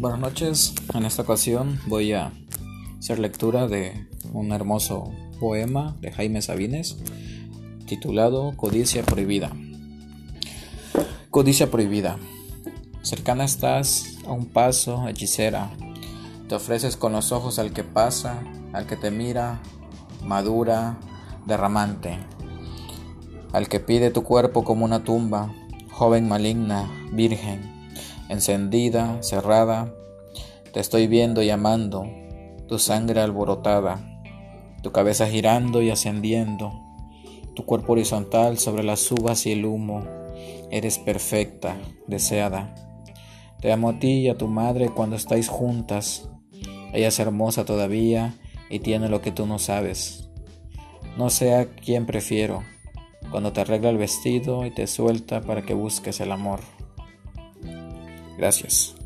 Buenas noches, en esta ocasión voy a hacer lectura de un hermoso poema de Jaime Sabines titulado Codicia Prohibida. Codicia Prohibida. Cercana estás a un paso, hechicera. Te ofreces con los ojos al que pasa, al que te mira, madura, derramante. Al que pide tu cuerpo como una tumba, joven maligna, virgen encendida, cerrada, te estoy viendo y amando, tu sangre alborotada, tu cabeza girando y ascendiendo, tu cuerpo horizontal sobre las uvas y el humo, eres perfecta, deseada. Te amo a ti y a tu madre cuando estáis juntas, ella es hermosa todavía y tiene lo que tú no sabes. No sé a quién prefiero, cuando te arregla el vestido y te suelta para que busques el amor. Gracias.